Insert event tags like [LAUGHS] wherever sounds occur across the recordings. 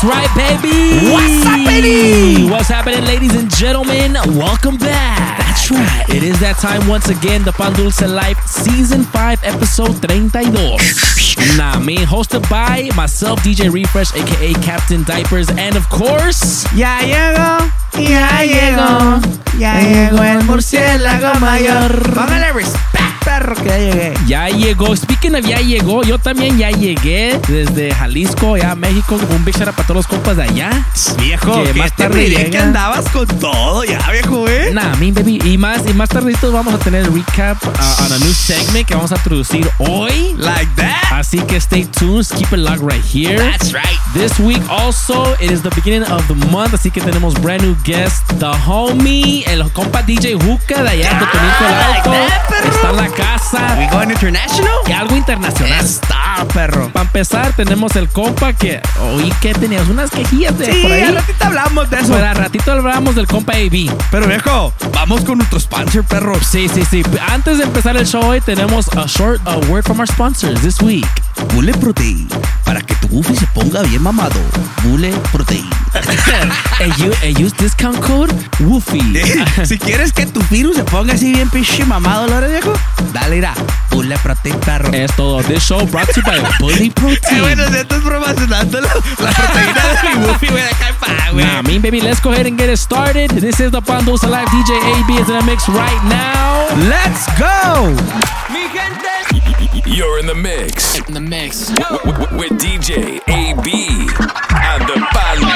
That's right, baby. What's happening? What's happening, ladies and gentlemen? Welcome back. That's right. It is that time once again, the Pan Dulce Life Season 5, Episode 32. Nah, me, hosted by myself, DJ Refresh, aka Captain Diapers, and of course, Ya llegó, ya llegó, ya llegó el murciélago mayor. Póngale respect, que ya llegué. ya llegó. Speaking of ya llegó, yo también ya llegué desde Jalisco, ya a México. Un big shout out para todos los compas de allá. Viejo, Que más tarde que andabas con todo ya, viejo, eh. Nah, me baby. Y más, y más tardito vamos a tener el recap uh, on a new segment que vamos a introducir hoy. Like that. Así que stay tuned, keep it locked right here. That's right. This week also, it is the beginning of the month, así que tenemos brand new guest, the homie, el compa DJ Juca de allá de el like Alto. that, perro. Está en la casa. We going international? Y algo internacional. Está, perro. Para empezar, tenemos el compa que oí que tenías unas quejillas de Sí, por ahí. al ratito hablamos de eso. Pero al ratito hablamos del compa AB. Pero viejo, vamos con nuestro sponsor, perro. Sí, sí, sí. Antes de empezar el show hoy tenemos a short a word from our sponsors this week. Bule Protein. Para que tu buffy se ponga bien mamado. Bule Protein. [LAUGHS] and, you, and use discount code WOOFY. [LAUGHS] si quieres que tu virus se ponga así bien pinche mamado, Lore, viejo, dale, irá. Bule Protein, perro. es todo. This show brought to you by Bully Eh, Protein. [LAUGHS] bueno, si estás promocionando la, la proteína de mi buffy, güey, acá pa, güey. Nah, mean baby, let's go ahead and get it started. This is the Pandos Alive. DJ AB is in the mix right now. Let's go. You're in the mix In the mix. with DJ AB and the Pan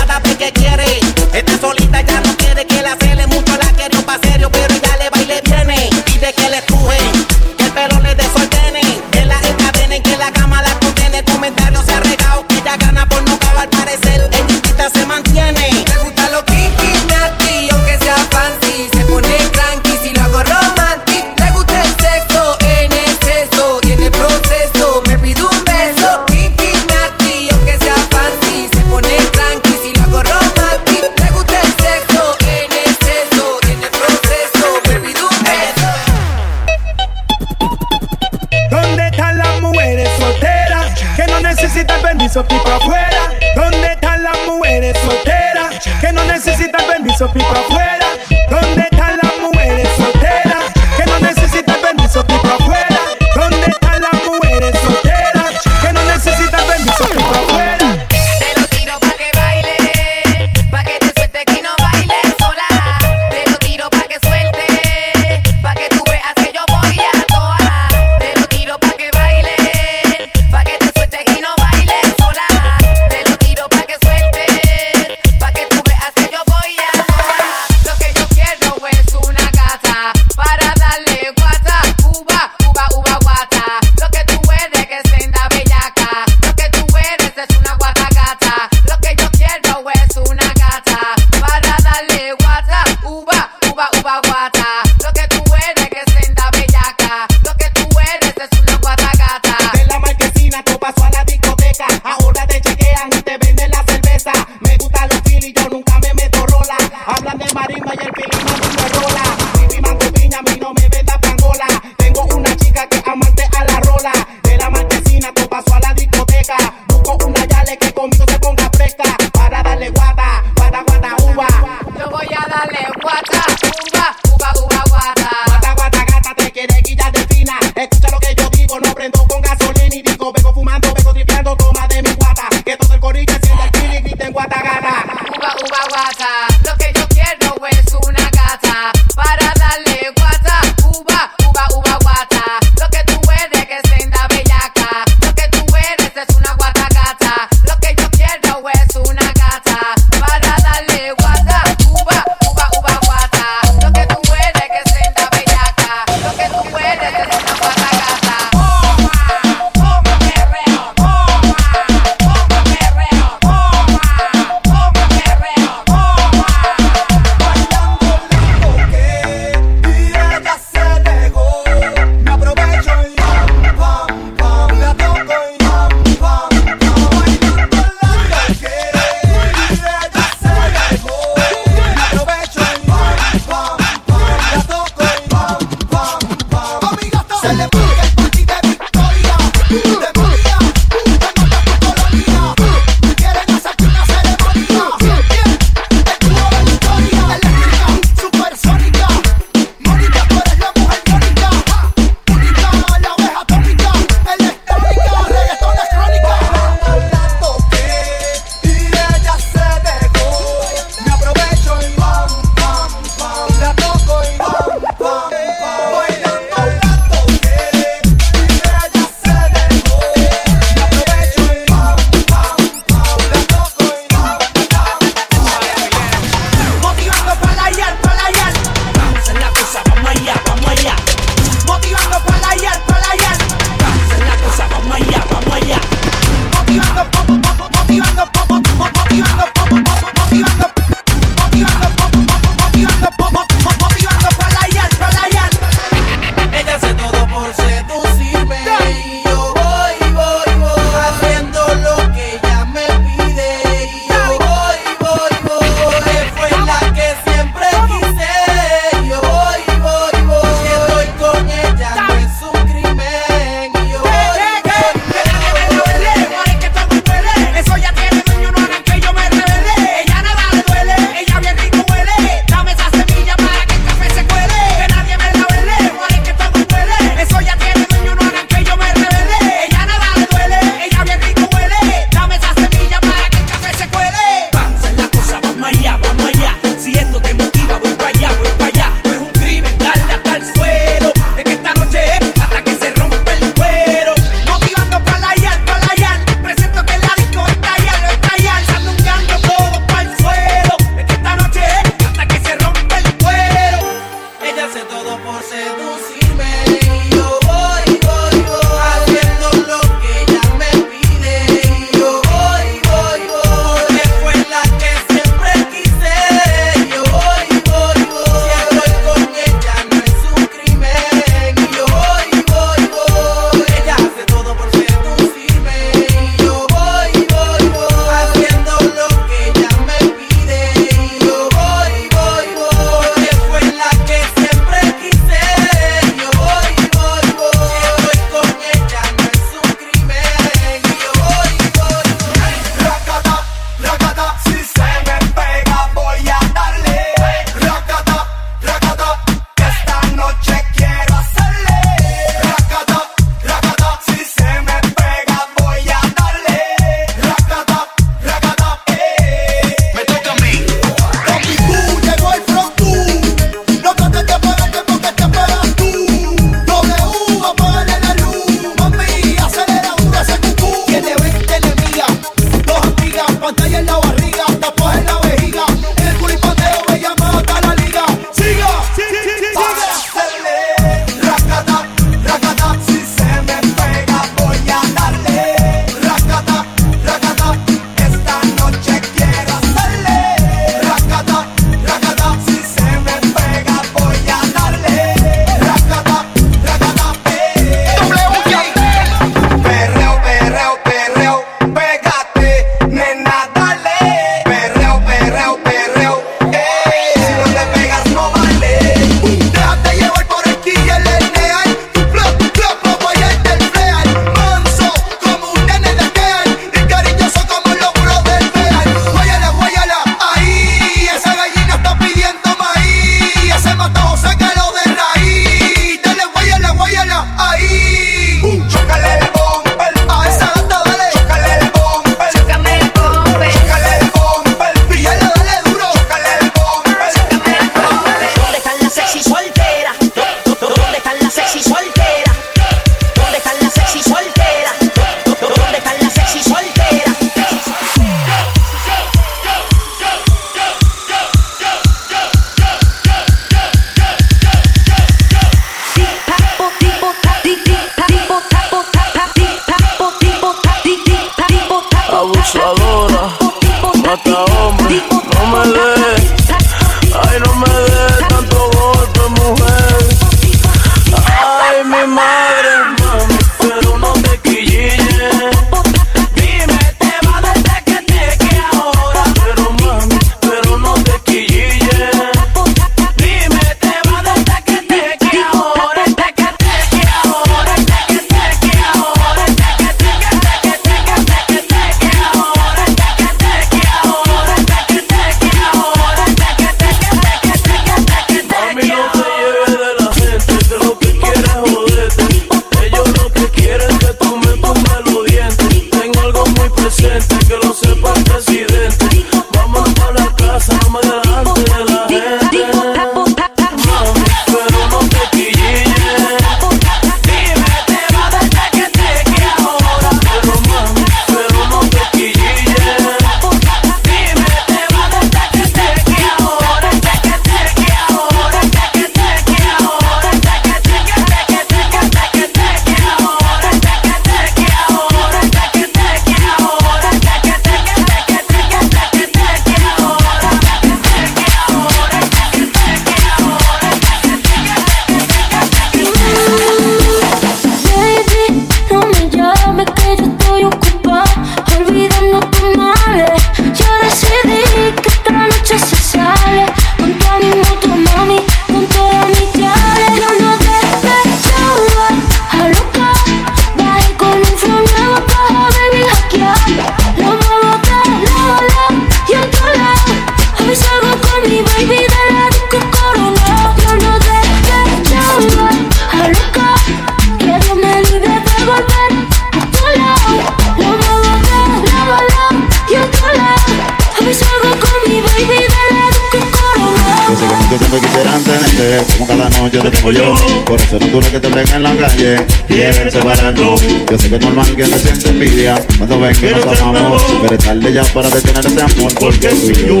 ven en la calle, quieren separarnos. Yo sé que es normal que te siente envidia cuando ven que nos amamos, pero es tarde ya para detener ese amor porque soy yo.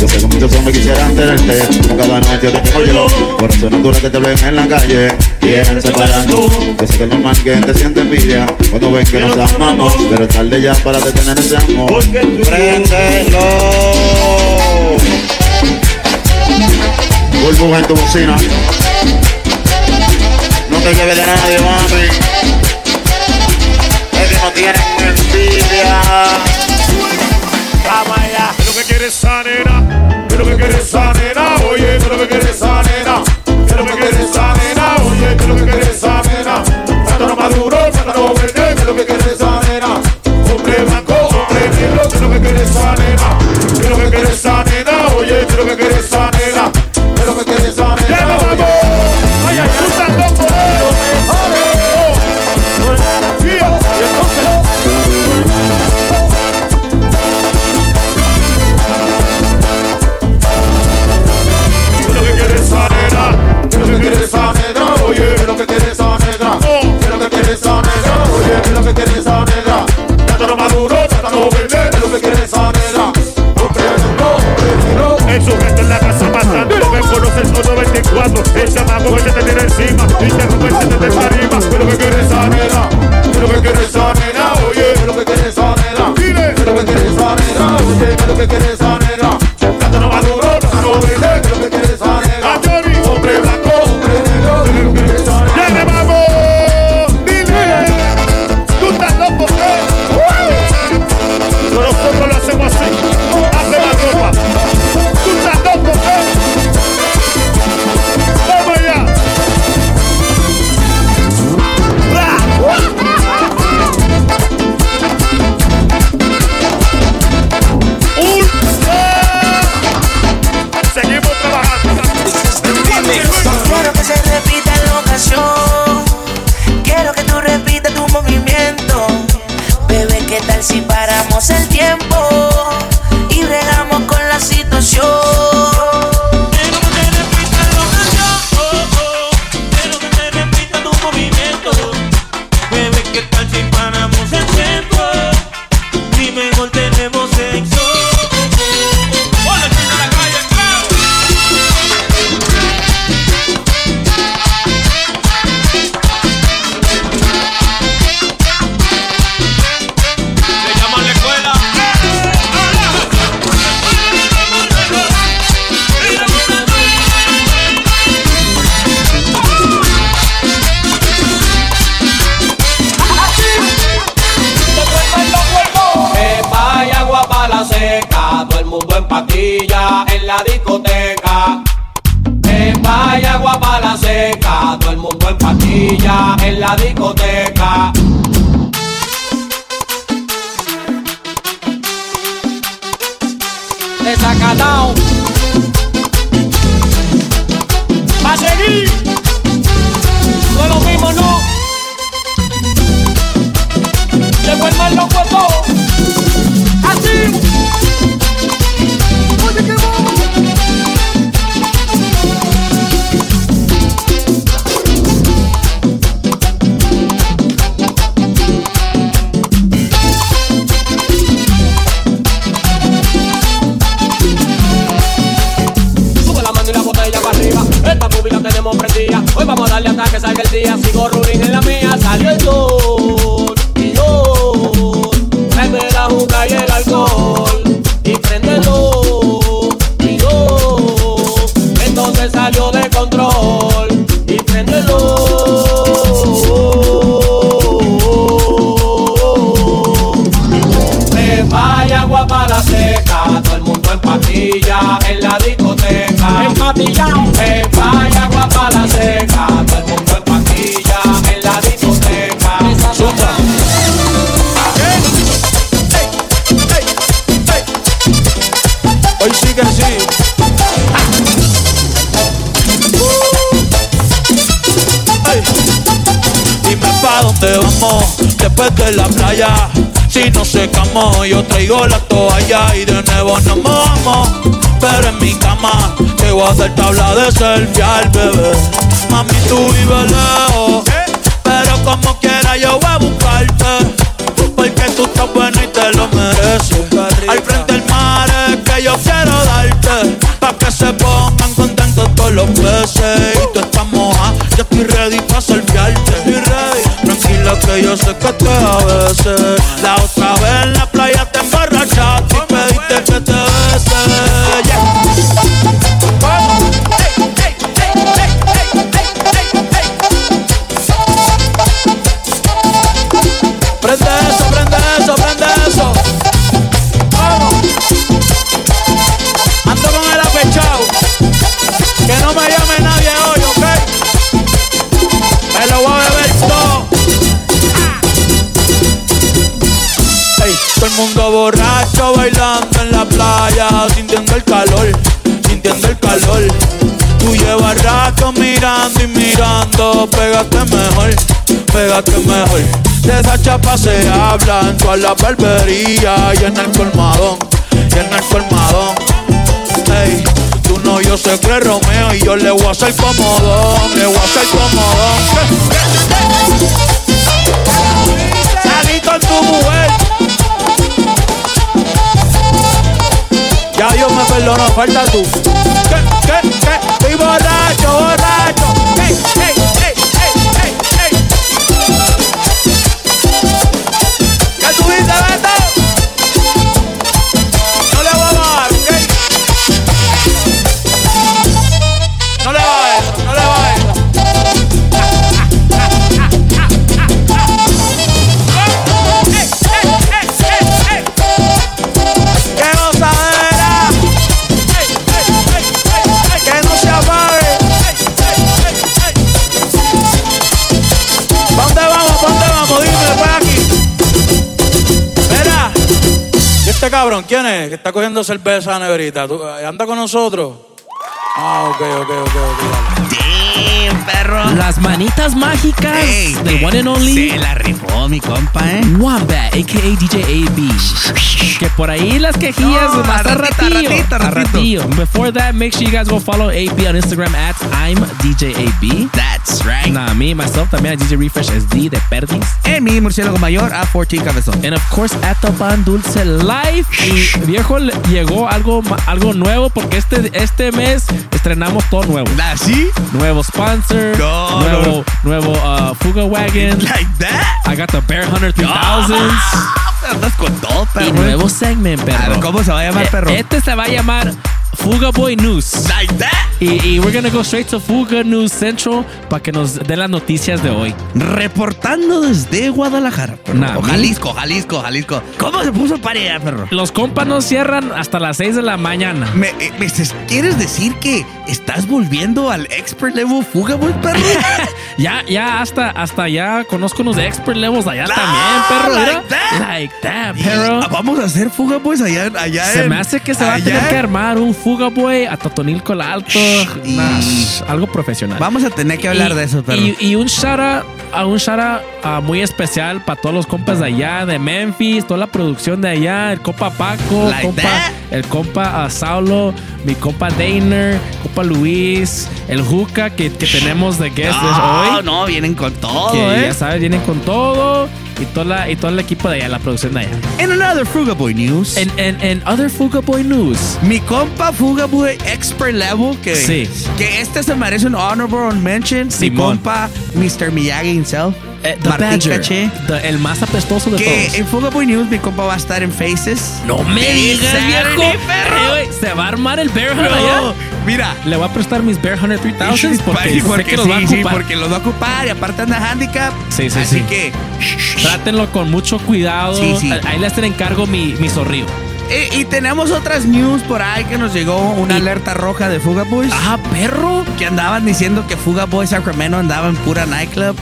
Yo sé que muchos hombres quisieran tenerte, como cada noche te tengo yo. Por eso no dura que te ven en la calle, quieren separarnos. Yo sé que es normal que te siente envidia cuando ven que nos amamos, pero es tarde ya para detener ese amor. Préndelo. Burbuja en tu bocina. No te lleves de nadie, mami. Es que no tienen envidia. Vamos allá. ¿Qué es lo que quieres? ¿Qué es lo que quieres esa nena? Oye, ¿qué es lo que quieres? ¿Qué es lo que quieres esa nena? Oye, ¿qué es lo que quieres esa nena? Plátano maduro, plátano verde, ¿qué es lo que quieres esa nena? Hombre blanco, hombre negro, ¿qué es lo que quieres esa El sujeto en la casa matando, lo que conoce el solo 24. El chamaco que se te tira encima y te rompe te arriba. ¿Qué es lo que quiere esa nena? ¿Qué es lo que quiere esa nena? Oye, ¿qué es lo que quiere esa nena? Dile, ¿qué es lo que quiere esa nena? Oye, ¿qué es lo que quiere darle hasta que salga el día. Sigo ruling en de la playa. Si no secamos, yo traigo la toalla y de nuevo nos mojamos. Pero en mi cama te voy a hacer tabla de selfie al bebé. Mami, tú vives lejos, pero como quiera yo voy a buscarte. Porque tú estás buena que yo De esa chapa se habla en toda la barbería y en el colmadón, y en el colmadón. Ey, tú no, yo sé que es Romeo y yo le voy a hacer comodón, le voy a hacer comodón. Salí con tu mujer. Ya Dios me perdonó, falta tú. ¿Qué, qué, qué? Estoy borracho, borracho. Ey, ey, cabrón quién es? Que está cogiendo cerveza negrita. ¿Tú- eh, ¿Anda con nosotros? Ah, ok, ok, ok, ok. Damn, perro. Las manitas mágicas Ey, del one and only Se la rifó mi compa, ¿eh? Wombat, a.k.a. DJ AB. Que por ahí las quejillas No, más a a ratito, a ratillo. ratito, a a ratito. ratillo. Before that, make sure you guys go follow AB on Instagram at I'm DJ AB. That's right. Nah, me, myself, también a DJ Refresh SD de Perdis. En mi murciélago mayor a 14 cabezón. And of course, at the Pan Dulce Live. Y viejo, le- llegó algo, algo nuevo porque este, este mes estrenamos todo nuevo. ¿Así? Nuevo sponsor, No, nuevo, no. nuevo uh, Fuga Wagon. Like that. I got the Bear Hunter 3000s. Andas con todo, perro. Y nuevo segment, A perro. ver, ¿Cómo se va a llamar, Eh, perro? Este se va a llamar Fuga Boy News. Like that. Y, y we're gonna go straight to Fuga News Central para que nos den las noticias de hoy. Reportando desde Guadalajara. Nah. Jalisco, Jalisco, Jalisco. ¿Cómo se puso para allá, perro? Los compas no cierran hasta las 6 de la mañana. Me, eh, me ¿Quieres decir que estás volviendo al expert level fuga, boy, perro? [LAUGHS] Ya, ya, hasta, hasta ya conozco unos de expert levels allá también, perro. like that. Like that, perro. Ah, Vamos a hacer fuga, boys, allá, allá Se en- me hace que se va a tener que en- armar un Fuga Boy a Totonilco el Alto. y- Nah, algo profesional. Vamos a tener que hablar Y- de eso, perro. Y, y un out, a un out, ah, muy especial para todos los compas de allá, de Memphis, toda la producción de allá, el compa Paco, Like compa, el compa ah, Saulo, mi compa Dainer, compa Luis, el Juca que, que tenemos de guest no, hoy. no, vienen con todo, que ¿eh? ya sabes, vienen con todo y, toda la, y todo el equipo de allá, la producción de allá. En another Fuga Boy news. En, en, en Other Fuga Boy News. Mi compa Fuga Boy Expert Level, que, Sí. que este se merece un honorable mention. Mi Simón. compa Mr. Miyagi himself. Eh, the Martín Badger, Caché. the- el más apestoso de Que todos. en Fuga Boy News mi compa va a estar en Faces. No me digas, viejo. perro. Eh, güey, se va a armar el Bear Hunter allá. mira. Le voy a prestar mis Bear Hunter 3000 porque, Sí, sé que los va a sí, sí, ocupar. porque los va a ocupar y aparte anda handicap. Sí, sí, Así sí. que. Trátenlo con mucho cuidado. Sí, sí. Ahí les encargo mi, mi zorrillo. Y, y tenemos otras news por ahí que nos llegó una alerta roja de Fuga Boys. Ah, perro. Que andaban diciendo que Fuga Boys Sacramento andaba en pura nightclub.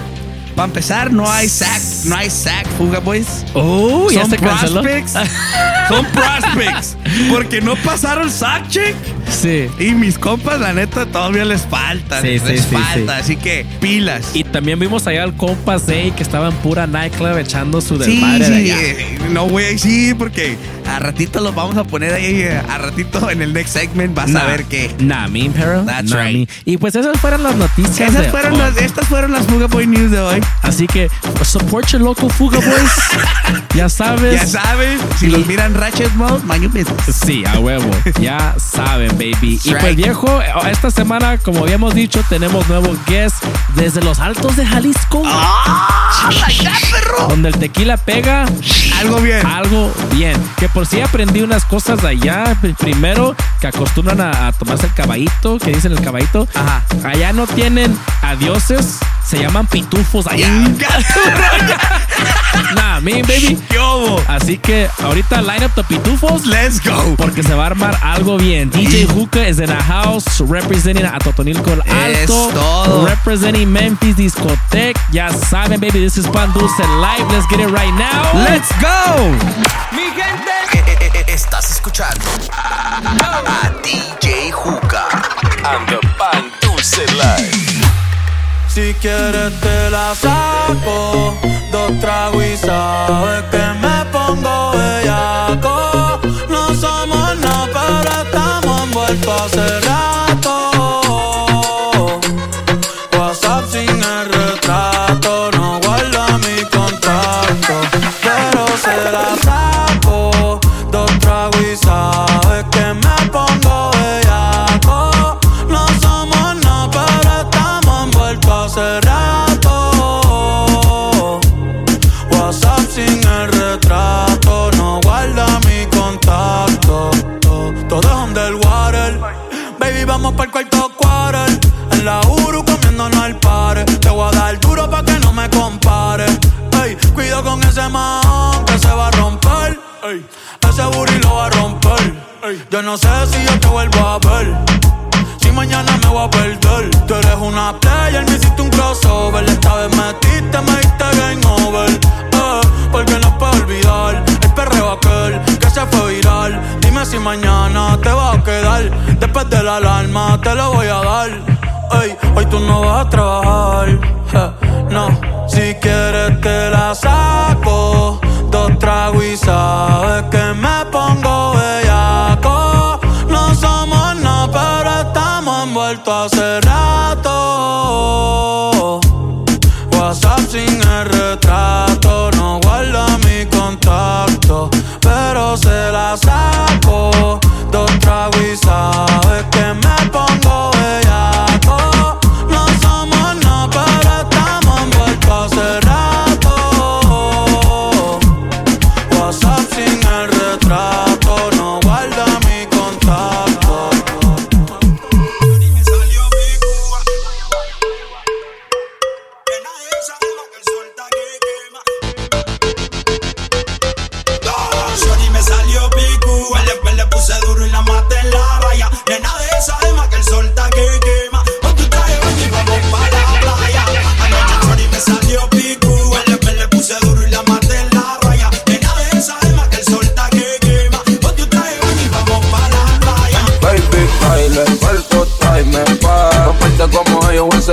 Para empezar, no hay sack, no hay sack Fuga Boys. Oh, ya Son se canceló. prospects. [LAUGHS] Son prospects. Porque no pasaron sack check. Sí. Y mis compas, la neta, todavía les falta. Sí, les sí, falta. sí. Así que pilas. Y también vimos allá al compa Zay que estaba en pura nightclub echando su Sí, desmadre de sí, allá. eh, no, güey, sí, porque a ratito lo vamos a poner ahí, eh, a ratito en el next segment vas a ver que... Nah, mean, pero. That's nah, right. mean. Y pues esas fueron las noticias. Esas de fueron hoy. las, estas fueron las Fuga Boy News de hoy. Así que support your local Fuga Boys. [LAUGHS] ya sabes. Ya saben, si Y- los miran Ratchet your business. Sí, a huevo. Ya saben, baby. Y pues viejo, esta semana, como habíamos dicho, tenemos nuevo guest desde los altos de Jalisco. ¡Ah! ¡Ya, perro! Donde el tequila pega Algo bien. algo bien. Que por si aprendí unas cosas de allá. Primero, que acostumbran a, a tomarse el caballito, que dicen el caballito. Ajá. Allá no tienen a dioses, se llaman pitufos allá. [LAUGHS] nah, me baby. ¿Qué hubo? Así que ahorita line up the pitufos. Let's go. Porque se va a armar algo bien. DJ Hookah is in the house representing a Totonilco el Es Alto. todo. Representing Memphis Discotech. Ya saben, baby, this is Pan Dulce Live. Let's get it right now. Let's go. Estás escuchando a DJ Juca. And the Pan Dulce Live. Si quieres te la saco, dos tragos y sabes que me pongo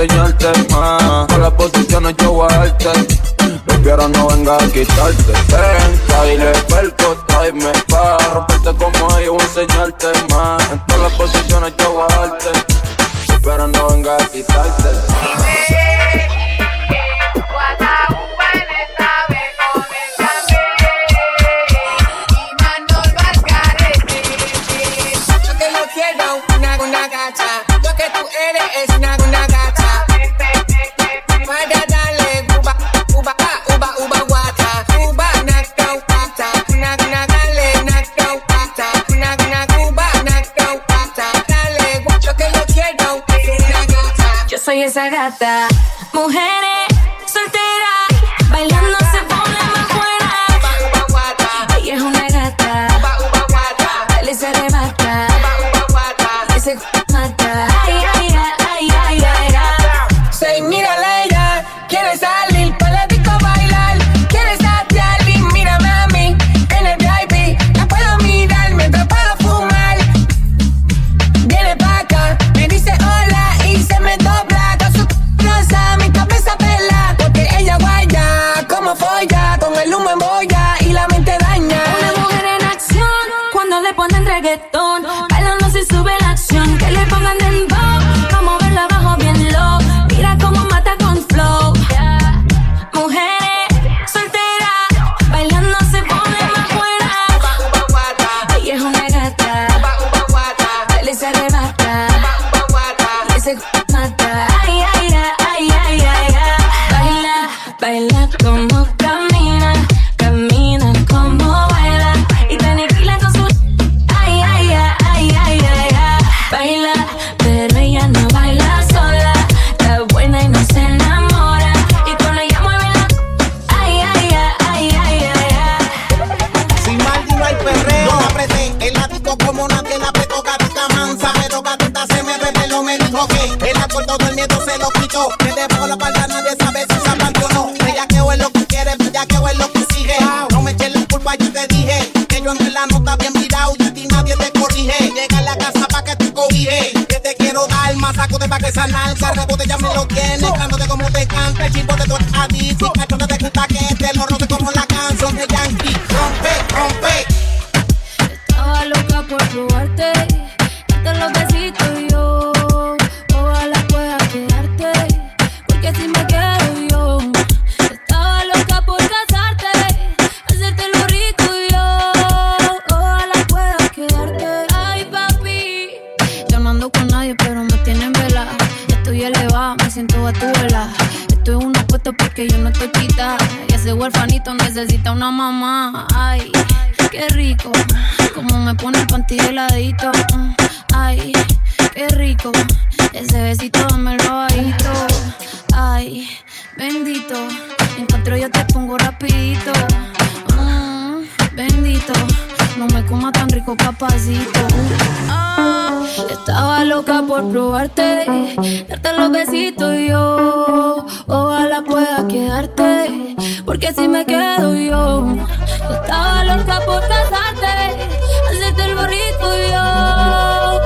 enseñarte más. Con las posiciones yo voy a darte. Baby, ahora no venga a quitarte. Ven, baile, cuerpo, tráeme pa' Romperte como ellos, enseñarte más. En todas las posiciones yo voy a darte. Pero no venga a quitarte soy esa gata. Mujeres se lo quitó. Que debajo la palda nadie sabe si se aplante o no. Ella que es lo que quiere, ya que es lo que sigue. No me eches la culpa, yo te dije. Que yo ando en la nota bien virado y a ti nadie te corrige. Llega a la casa pa' que te cobije. Que te quiero dar más saco de pa' que esa nalga. Rebote ya me lo tiene. Cántate como te canta. El chimbo de tu adicto. Y cachonda te gusta que te porque yo no estoy quita. Y ese huerfanito necesita una mamá. Ay, qué rico. Como me pone el panty heladito. Ay, qué rico. Ese besito me lo bajito. Ay, bendito. Encuentro yo te pongo rapidito. Mm, bendito. No me coma tan rico, papacito. Ah, estaba loca por probarte, darte los besitos yo. Ojalá pueda quedarte, porque si me quedo yo. Estaba loca por casarte, hacerte el borrito y yo.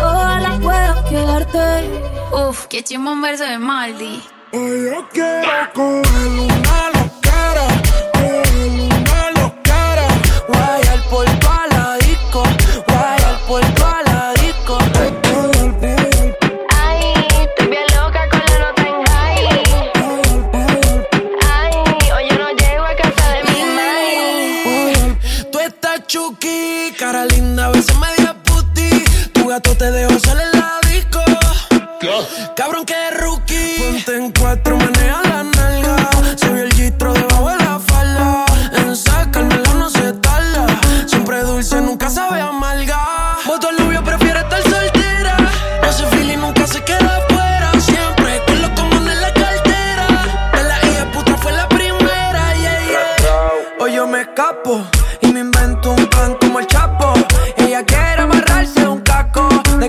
Ojalá pueda quedarte. Uf, qué chimón verso de Maldi. Hoy yo quiero coger una loquera, coger una loquera. Guayar por gato te dejó salir en la disco. Cabrón que rookie. Ponte en cuatro, maneja la nalga. Se vio el gistro debajo de la falda. En sacármela no se tarda. Siempre dulce, nunca sabe amarga. Voto al novio, prefiere estar soltera. Ese feeling nunca se queda afuera. Siempre con los comunes en la cartera. De la hija puta fue la primera, yeah, yeah. Hoy yo me escapo y me invento un plan como el Chapo. Ella quiere amarrarse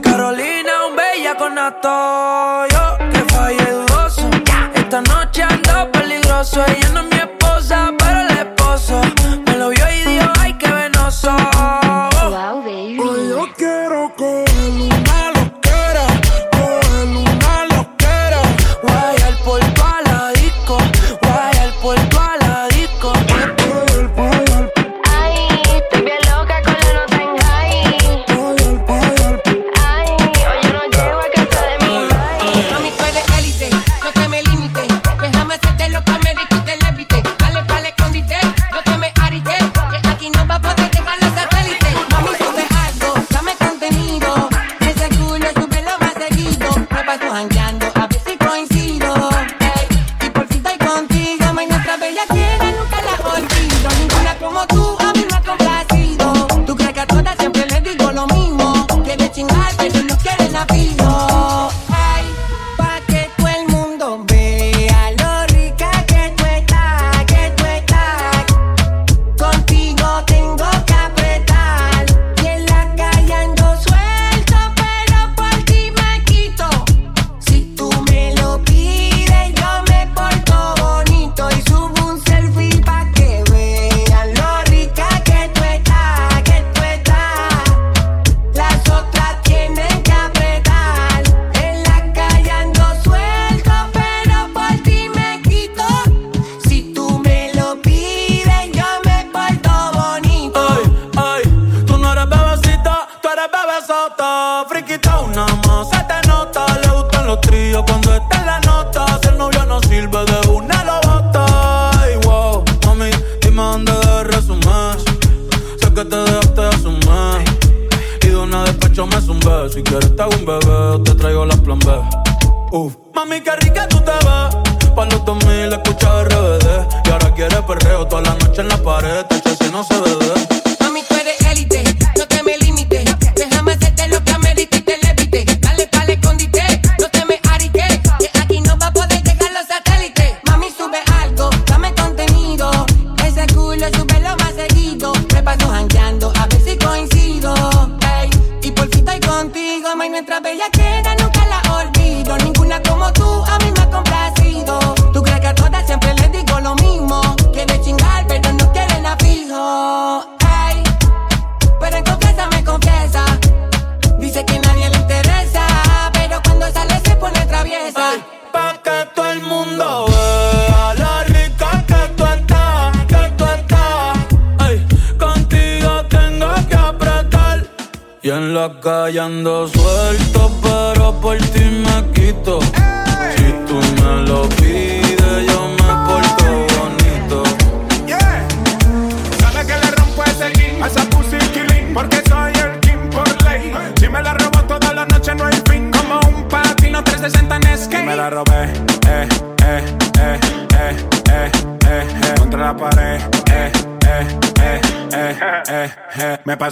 Carolina, un bella con. Yo que fallé dudoso. Esta noche ando peligroso. Ella no es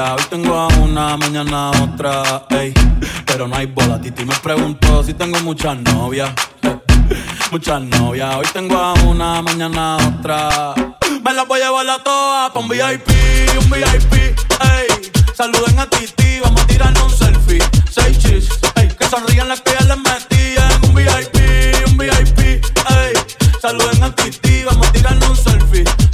Hoy tengo a una, mañana otra, ey. Pero no hay boda. Titi me preguntó si tengo muchas novias. [LAUGHS] Muchas novias, hoy tengo a una, mañana otra. Me las voy a llevar a todas pa' un VIP, un VIP, ey. Saluden a Titi, vamos a tirarnos un selfie. Seis chis, ey. Que sonrían las que ya les metí un VIP, un VIP, ey. Saluden a Titi, vamos a tirarnos un selfie.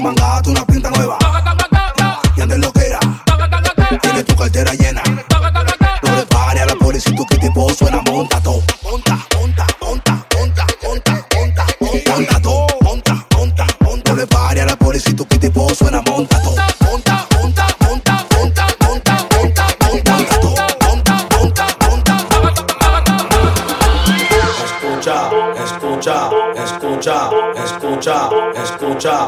Mangato una pinta nueva. Tu cartera llena. No le pares a la policía, suena monta la policía, suena monta todo. escucha, escucha, escucha, escucha,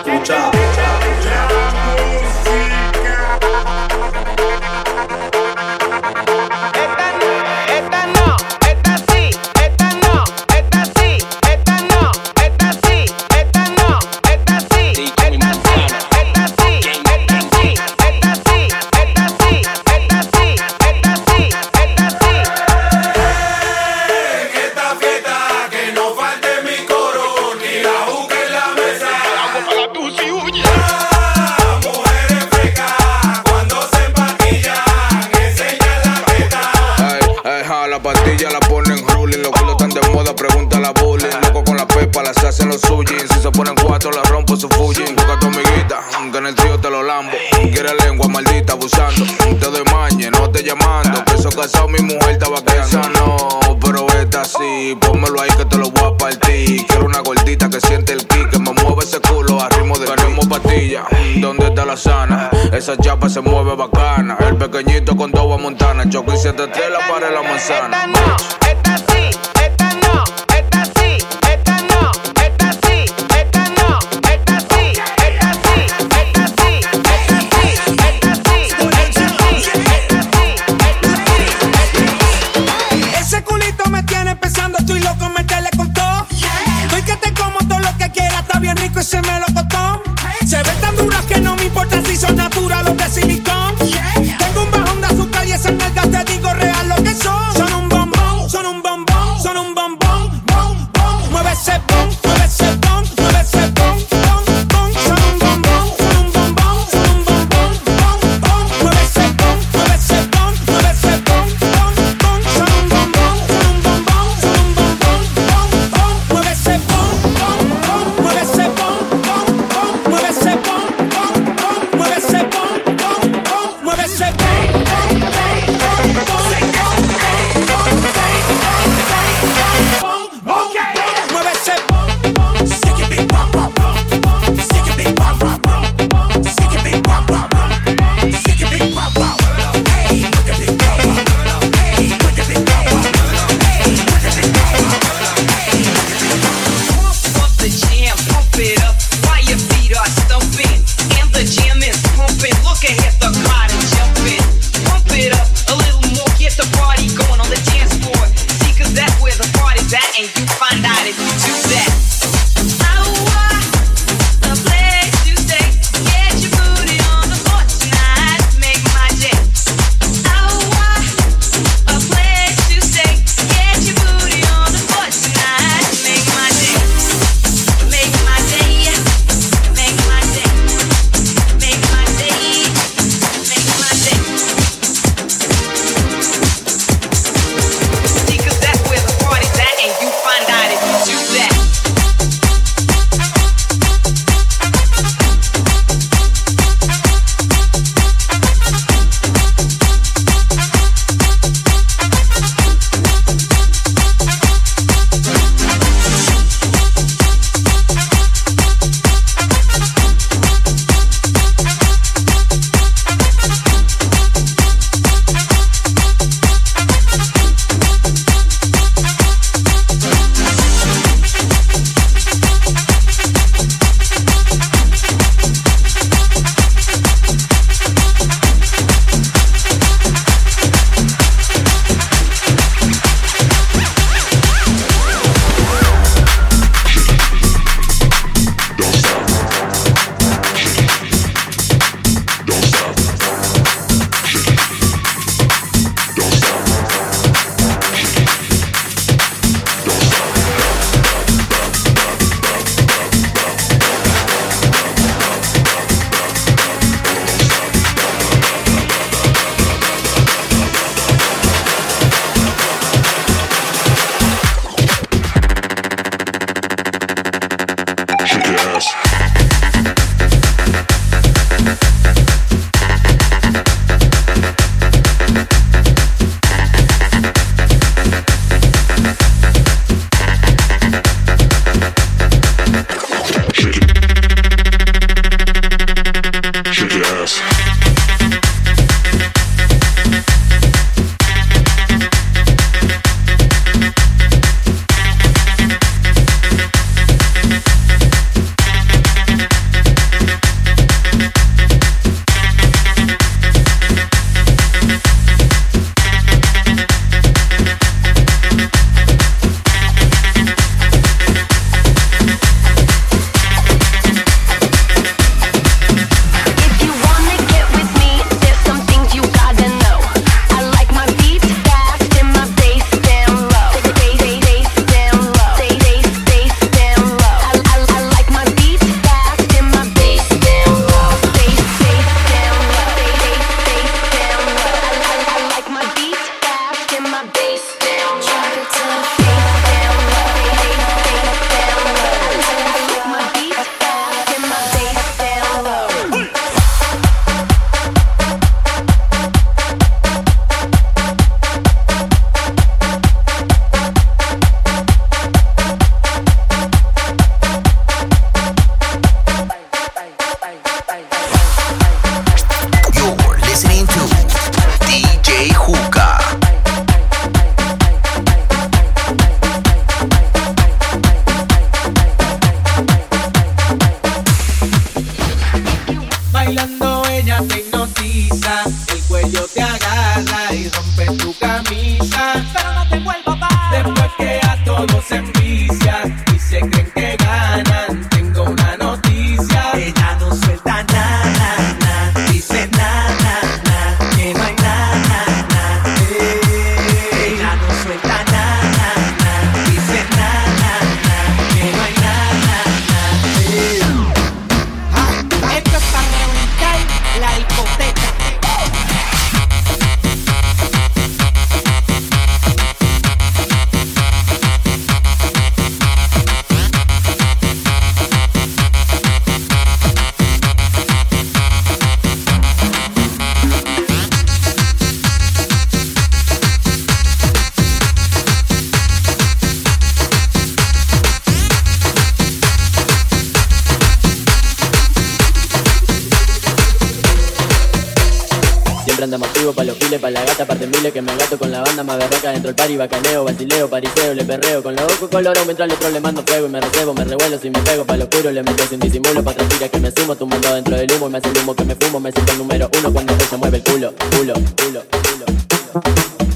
dentro del party bacaneo, basileo, pariseo, le perreo. Con los ojos coloro mientras le troll le mando fuego Y me recebo, me revuelo, si me pego pa' lo oscuro Le meto sin disimulo, pa' tira que me sumo Tumbando dentro del humo y me hace el humo que me fumo Me siento el número uno cuando ella mueve el culo, culo, culo, culo, culo.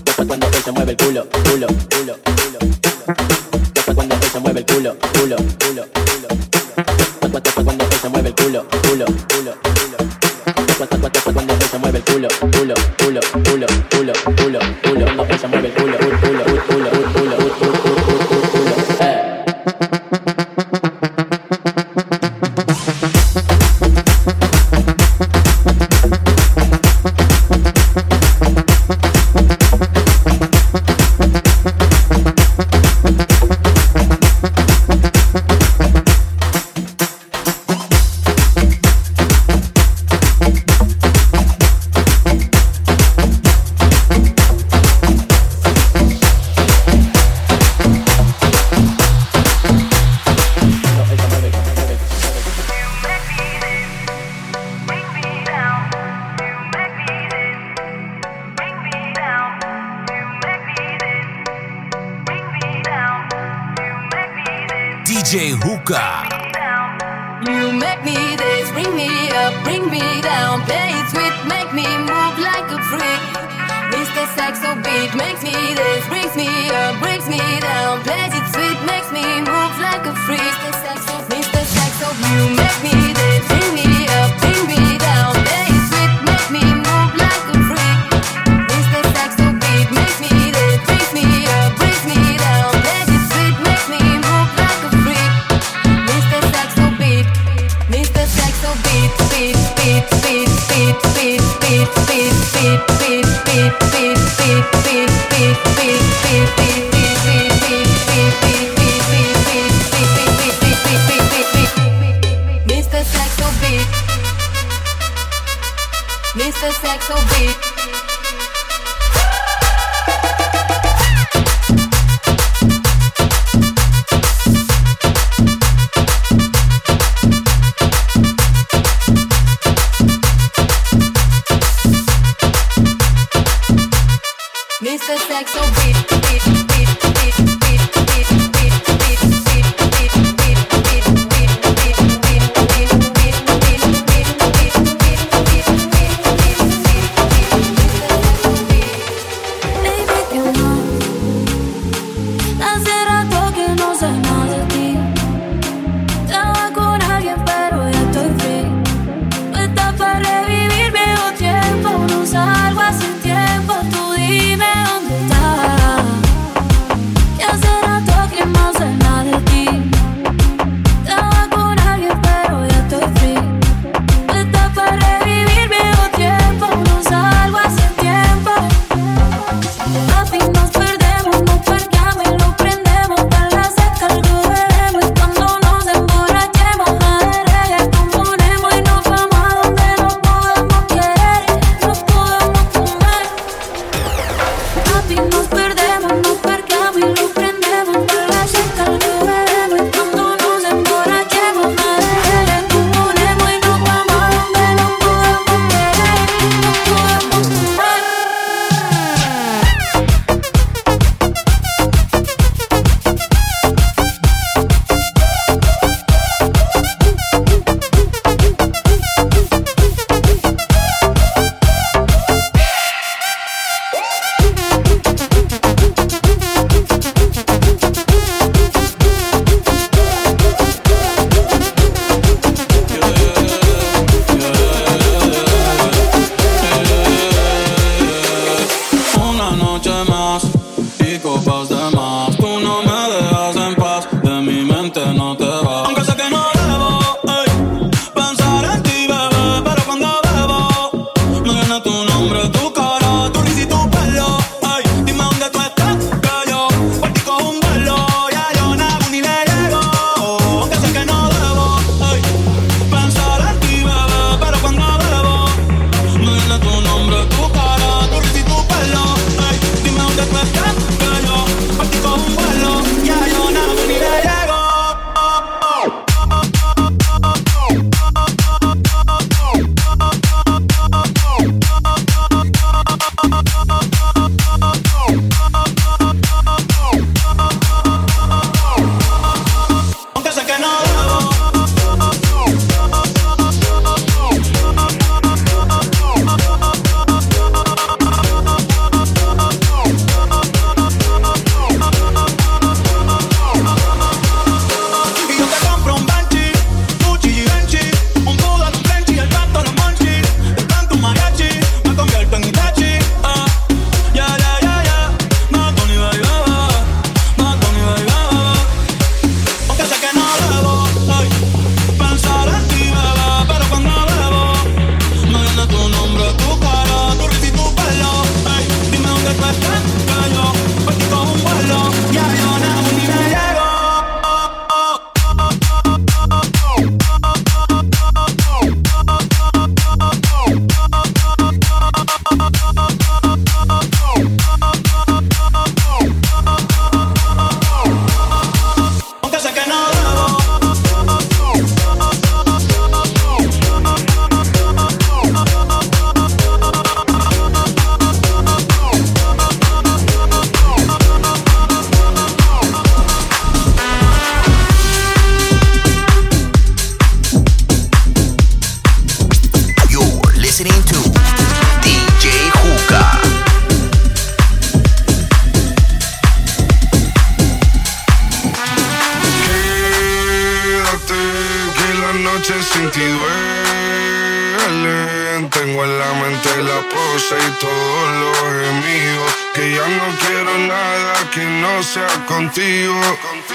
Después cuando ella mueve el culo, culo, culo, culo. Después cuando ella mueve el culo, culo. could freeze. Mr. Saxo, you make me. Sea contigo. Quédate,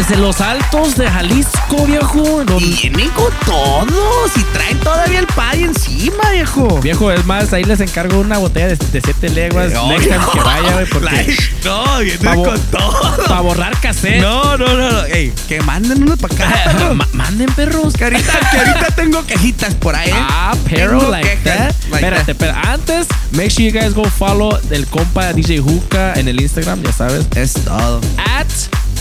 Desde los altos de Jalisco, viejo. Vienen con todos y traen todavía el pay encima, viejo. Viejo, es más, ahí les encargo una botella de, de siete leguas. No, next time no. que vaya, güey, porque. No, vienen con todo. Para borrar cassette. No, no, no, no. Ey, que manden unos para acá. [LAUGHS] manden perros. que, ahorita, que ahorita [LAUGHS] tengo quejitas por ahí. ¿eh? Ah, pero Tengo like that. like Espérate, pero antes, make sure you guys go follow del compa DJ Hookah en el Instagram, ya sabes. Es todo. At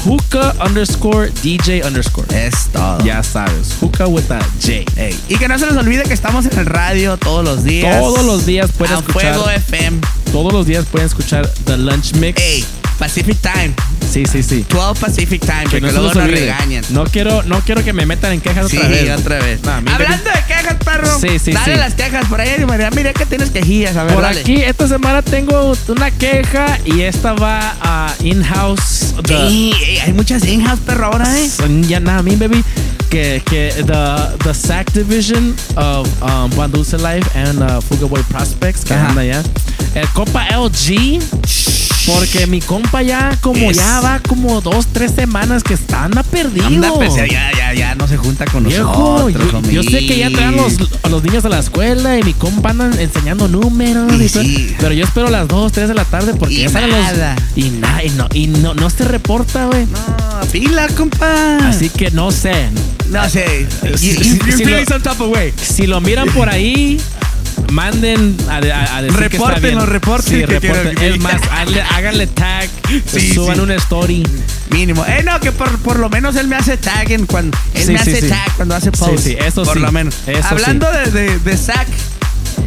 Hookah underscore DJ underscore. Es todo. Ya sabes. Hookah with a J. Ey, Y que no se les olvide que estamos en el radio todos los días. Todos los días pueden a escuchar. Fuego FM. Todos los días pueden escuchar The Lunch Mix. Ey, Pacific Time. Sí, sí, sí. 12 Pacific Time. Que no luego nos regañan. No quiero, no quiero que me metan en quejas Sí, otra vez. otra vez. Mira, Hablando de quejas, perro. Sí, sí, Dale sí. las quejas por ahí. Mira, mira que tienes quejillas. A ver, Por dale. aquí, esta semana tengo una queja y esta va a in-house. Sí, hay muchas in-house, perro, ahora, ¿eh? Son ya nada, mi baby. Que, que the, the SAC division of um, Juan Dulce Life and uh, Fuga Boy Prospects que anda allá. El compa LG. Porque mi compa ya como Es- ya va como dos, tres semanas que está anda perdido. Anda, pues, ya, ya, ya no se junta con Viejo, nosotros. yo, yo sé que ya traen los, a los niños a la escuela y mi compa andan enseñando números. Y sí. Pero yo espero las 2, 3 de la tarde porque Y ya salen los. Y nada, y no, y no, no se reporta, güey. No, pila, compa. Así que no sé. No sé. You, Si- si- si lo-. Si lo miran por ahí, manden a, a- a decir que está Repórtenlo, bien. reporten Sí, que quiero reporten. que- Es más, háganle, háganle tag, Sí, suban sí. una story. Mínimo. Eh, no, que por, por lo menos él me hace tag en cuando. Él Sí, me sí, hace sí. tag cuando hace Sí, post. sí, eso por sí. lo menos. Eso Hablando de, de, de Zack.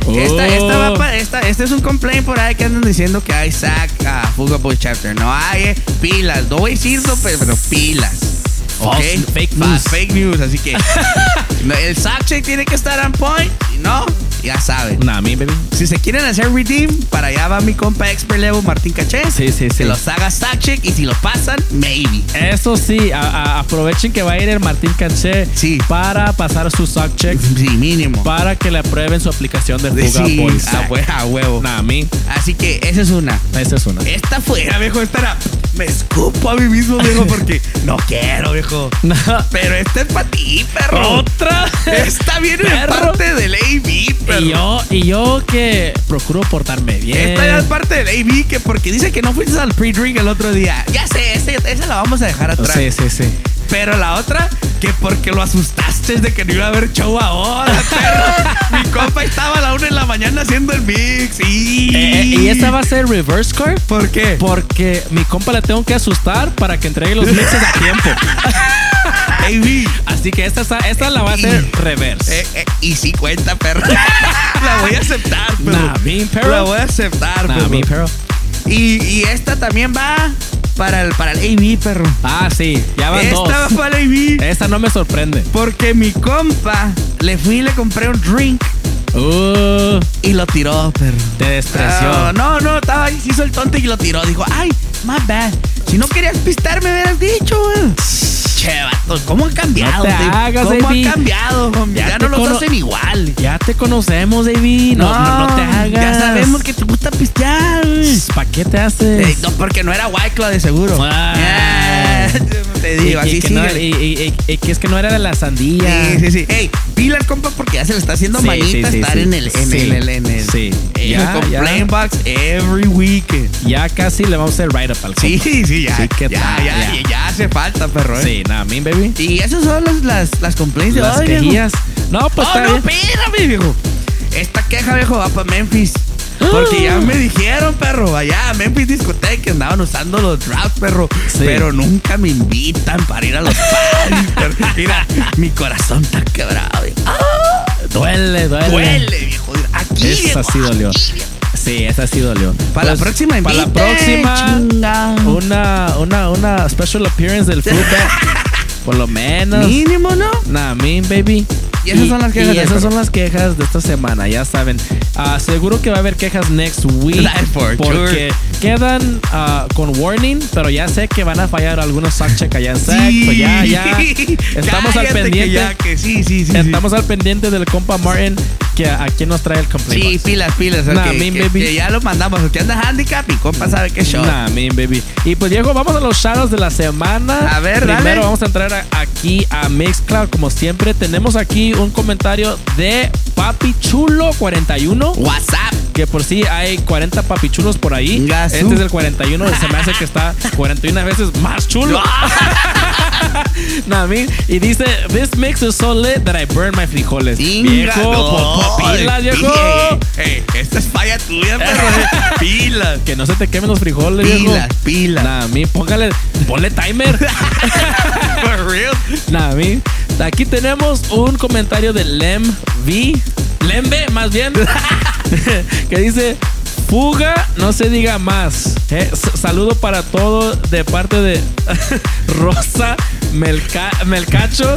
Esta, esta, va Oh. pa- esta, este es un complaint por ahí que andan diciendo que hay sack a Fuga Boy Chapter. No hay, eh, pilas. No voy a decirlo, pero pilas. ¿Ok? False- fake Fa- news. Fake news, así que [LAUGHS] el sack check tiene que estar on point. No, ya saben. Nah, mi baby. Si se quieren hacer redeem, para allá va mi compa expert level Martín Caché. Sí, sí, sí. Que los haga sack check y si lo pasan, maybe. Eso sí, a- a- aprovechen que va a ir el Martín Canché Sí. para pasar su sock check Sí, mínimo. para que le aprueben su aplicación de Fuga Sí, Boy a, Sack. hue- a huevo. Nah, a mí, Así que esa es una. esa es una. Esta fuera, viejo. Esta era. Me escupo a mí mismo, viejo, porque [LAUGHS] no quiero, viejo. Pero esta es para ti, perro. Otra. Esta viene de parte del AB, perro. Y yo, y yo que procuro portarme bien. Esta ya es parte del AB, que porque dice que no fuiste al pre-drink el otro día. Ya sé, ese- esa la vamos a dejar atrás. Sí, sí, sí. Pero la otra, que porque lo asustaste de que no iba a haber show ahora, [LAUGHS] perro. Mi compa estaba a la una de la mañana haciendo el mix. Y, Eh, ¿Y esta va a ser reverse card? ¿Por qué? Porque mi compa le tengo que asustar para que entregue los mixes a tiempo. [LAUGHS] Así que esta, esta la va a hacer reverse. Eh, eh, y sí cuenta, perro. [LAUGHS] la voy a aceptar, perro. Nah, bien, perro. La voy a aceptar, Nah, perro. mi perro. Y, y esta también va para el, para el AB, perro. Ah, sí, ya van esta dos. va para el AB. Esta no me sorprende. Porque mi compa le fui y le compré un drink Uh, y lo tiró, perro. te despreció. Ah, no, no, estaba ahí, se hizo el tonto y lo tiró. Dijo, ay, my bad. Si no querías pistar, me hubieras dicho, güey. Che, vato, ¿cómo han cambiado? No te hagas, ¿Cómo David. han cambiado? Ya, Ya no los hacen igual. Ya te conocemos, David. No, no, no te hagas. Ya sabemos que te gusta pistear. ¿Para qué te haces? Eh, no, porque no era White Claw de seguro. Ah. [LAUGHS] Ya, te digo, y, así no, sigue. y, que es que no era de la sandía. Sí, sí, sí. Ey, pilas, compa, porque ya se le está haciendo Sí, manita sí, sí, estar sí. en el, en Sí. el, en el, Sí. en Ya, ya. box every weekend. Ya casi le vamos a hacer write-up al Sí, compa. sí, ya. Sí, ¿qué ya, tal? ya, ya, ya hace falta, perro. ¿eh? Sí, nada, mi baby. Y esas son las, las, las complaints de Las hoy, viejo. quejillas. No, pues oh, está no, bien. espérame, viejo. Esta queja, viejo, va para Memphis. [GASPS] Porque ya me dijeron, perro, allá Memphis Discoteca que andaban usando los drafts, perro. Sí. Pero nunca me invitan para ir a los parties. [LAUGHS] Mira, mi corazón está quebrado. viejo. Duele, duele. duele, viejo. Aquí, Esa viejo, sí dolió. aquí, viejo. Sí, esa sí dolió. Para la Pues, próxima Para la próxima, chinga. una, una, una special appearance del Foodback. Por lo menos. Mínimo, ¿no? Nah, mean, baby. Y esas son las quejas Y esas son las quejas de esta semana, ya saben. Ah, seguro que va a haber quejas next week. [LAUGHS] For porque quedan ah, con warning, pero ya sé que van a fallar algunos sock check allá en SEC. Sí. so ya, ya. [LAUGHS] Estamos al Cállate que pendiente. ya, que sí, sí, sí. sí. Estamos al pendiente del compa Martin que a, a quién nos trae el complaint. Sí, box. pilas, pilas. Nah, que, mean, que- baby. que ya lo mandamos. Usted anda handicap y compa sabe qué show. Nah, mean, baby. Y pues Diego, vamos a los shoutouts de la semana. A ver, Primero dale. vamos a entrar a- aquí a Mixcloud, como siempre. Tenemos aquí un comentario de Papi Chulo 41. WhatsApp. Que por sí hay 40 papichulos por ahí. Este es el 41. Se me hace que está 41 veces más chulo. [LAUGHS] [LAUGHS] Me- y dice, this mix is so lit that I burn my frijoles. Inga, viejo, no. pilas, viejo. Ey, ey, esta es falla tuya, perro. pilas. Que no se te quemen los frijoles, viejo. Pilas, pilas. Nah, mi, póngale, ponle timer. [LAUGHS] For real. Nah. Aquí tenemos un comentario de Lem V. Lem B, más bien. [LAUGHS] que dice. Fuga, no se diga más. Eh, saludo para todo de parte de [LAUGHS] Rosa Melca- Melcacho,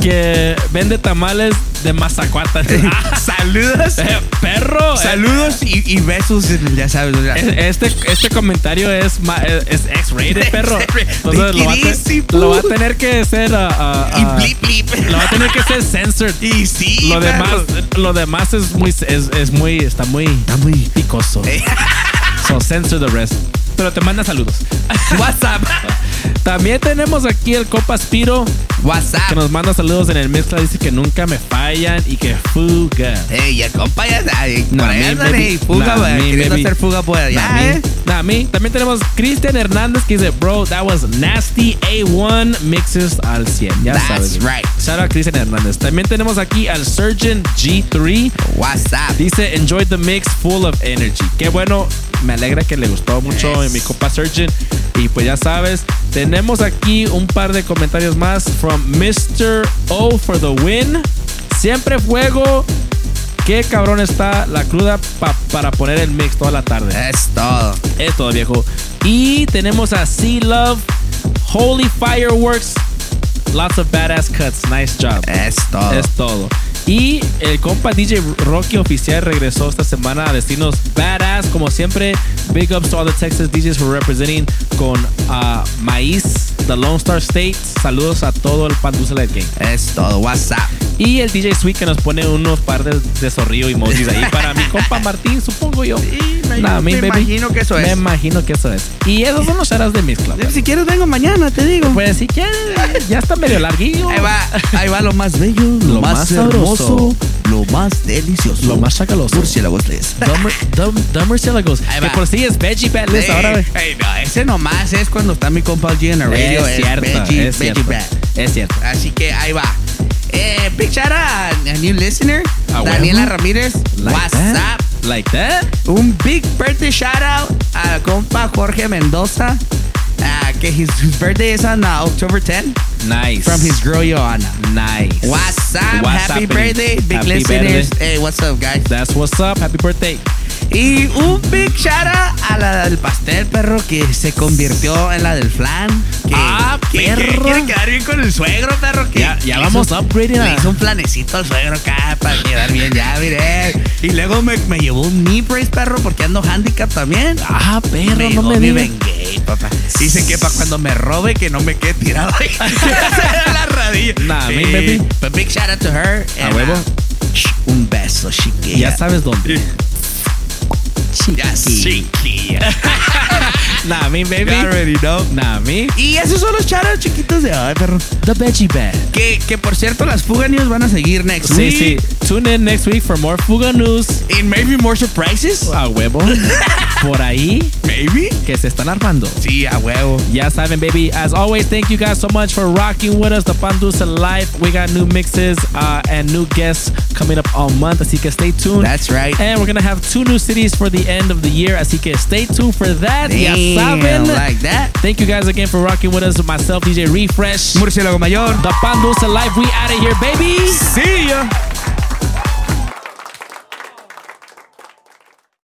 que vende tamales de Mazacuata. [LAUGHS] Saludos. Eh, perro. eh, Saludos y, y besos, ya sabes. Eh, Este, este comentario es, ma- es X-rated, perro. Entonces lo va, a te- lo va a tener que ser. ah, ah, Y ah, blip, blip. Lo va a tener que ser censored. Y sí, Lo demás, perro. lo demás es muy, es, es muy, está muy, Está muy. picoso. So censor the rest. Pero te manda saludos. [LAUGHS] WhatsApp. También tenemos aquí el Copa Spiro WhatsApp. que nos manda saludos en el mezcla. Dice que nunca me fallan y que fuga. Ey, ya compa ya. Por me, andan, baby. ey, fuga, Nah, me, Queriendo baby. hacer fuga por allá, Nah, eh. Nah, me. También tenemos Cristian Hernández que dice, bro, that was nasty A1 mixes al 100. Ya That's sabes. right. Shout out Cristian Hernández. También tenemos aquí al Surgeon G3. WhatsApp. Dice, enjoy the mix full of energy. Qué bueno. Me alegra que le gustó mucho Yes. mi compa Surgeon. Y pues ya sabes, tenemos aquí un par de comentarios más from Mr. O for the win. Siempre fuego. Qué cabrón está la cruda pa- para poner el mix toda la tarde. Es todo. Es todo, viejo. Y tenemos a Sea Love, Holy Fireworks, lots of badass cuts. Nice job. Es todo. Es todo. Y el compa DJ Rocky oficial regresó esta semana a decirnos badass, como siempre. Big ups to all the Texas DJs for representing con ah, Maíz, The Lone Star State. Saludos a todo el Pan Dulce Light Gang. Es todo. WhatsApp. Y el DJ Sweet que nos pone unos par de, de zorrillo emojis ahí para mi compa Martín, supongo yo. me- Nah, me baby. imagino que eso Me es. imagino que eso es. Y esos son los charas de mis. Si quieres, vengo mañana, te digo. Pues si quieres, ya está medio larguillo. Ahí va, ahí va lo más bello, lo, Lo más, más hermoso sabroso lo más delicioso. Lo más chacaloso. Murciélagos tres. Dumber, [LAUGHS] dum, dumb murciélagos. Ahí Que va. por sí es veggie bad list ahora, güey. ey, no, ese nomás es cuando está mi compa G en la radio. Es cierto, veggie, es veggie cierto. Es cierto. Así que ahí va. Eh, big shout out a, new listener, A Daniela. Ramírez. Like What's that? up? Like that? Un big birthday shout out a compa Jorge Mendoza. Uh, his, his birthday is on uh, October 10 Nice. from his girl Joanna. Nice. What's up? What's Happy happening? birthday, big Happy listeners. birthday. Hey, what's up, guys? That's what's up. Happy birthday. Y un big shout out a la del pastel, perro, que se convirtió en la del flan. Que, Ah, perro. quiere quedar bien con el suegro, perro. Que Ya- ya vamos hizo- upgrading Le hizo un planecito al suegro acá para quedar bien, ya, mire. Y luego me, me llevó un knee brace, perro, porque ando handicap también. Ah, perro, no llegó me mi. Bengay, papá. Dice que para cuando me robe, que no me quede tirado ahí. [LAUGHS] la radilla. Nah, Sí, me, baby. But big shout out to her. A huevo. uh, un beso, chiquilla. Ya sabes dónde. Ya, chiquilla. [LAUGHS] Nah, me, baby. You already know. Nah, me. Y esos son los charos chiquitos de hoy, perro. The veggie bad. Que, que por cierto, las Fuga News van a seguir next Sí, week. sí. Tune in next week for more Fuga news. And maybe more surprises. A huevo. [LAUGHS] Por ahí. Maybe. Que se están armando. Sí, a huevo. Ya saben, baby. As always, thank you guys so much for rocking with us. The Pandusa Live. We got new mixes uh, and new guests coming up all month. Así que stay tuned. That's right. And we're going to have two new cities for the end of the year. Así que stay tuned for that. ya saben. like that. Thank you guys again for rocking with us. Myself, DJ Refresh. Murciélago Mayor. The Pandusa Live. We out of here, baby. See ya.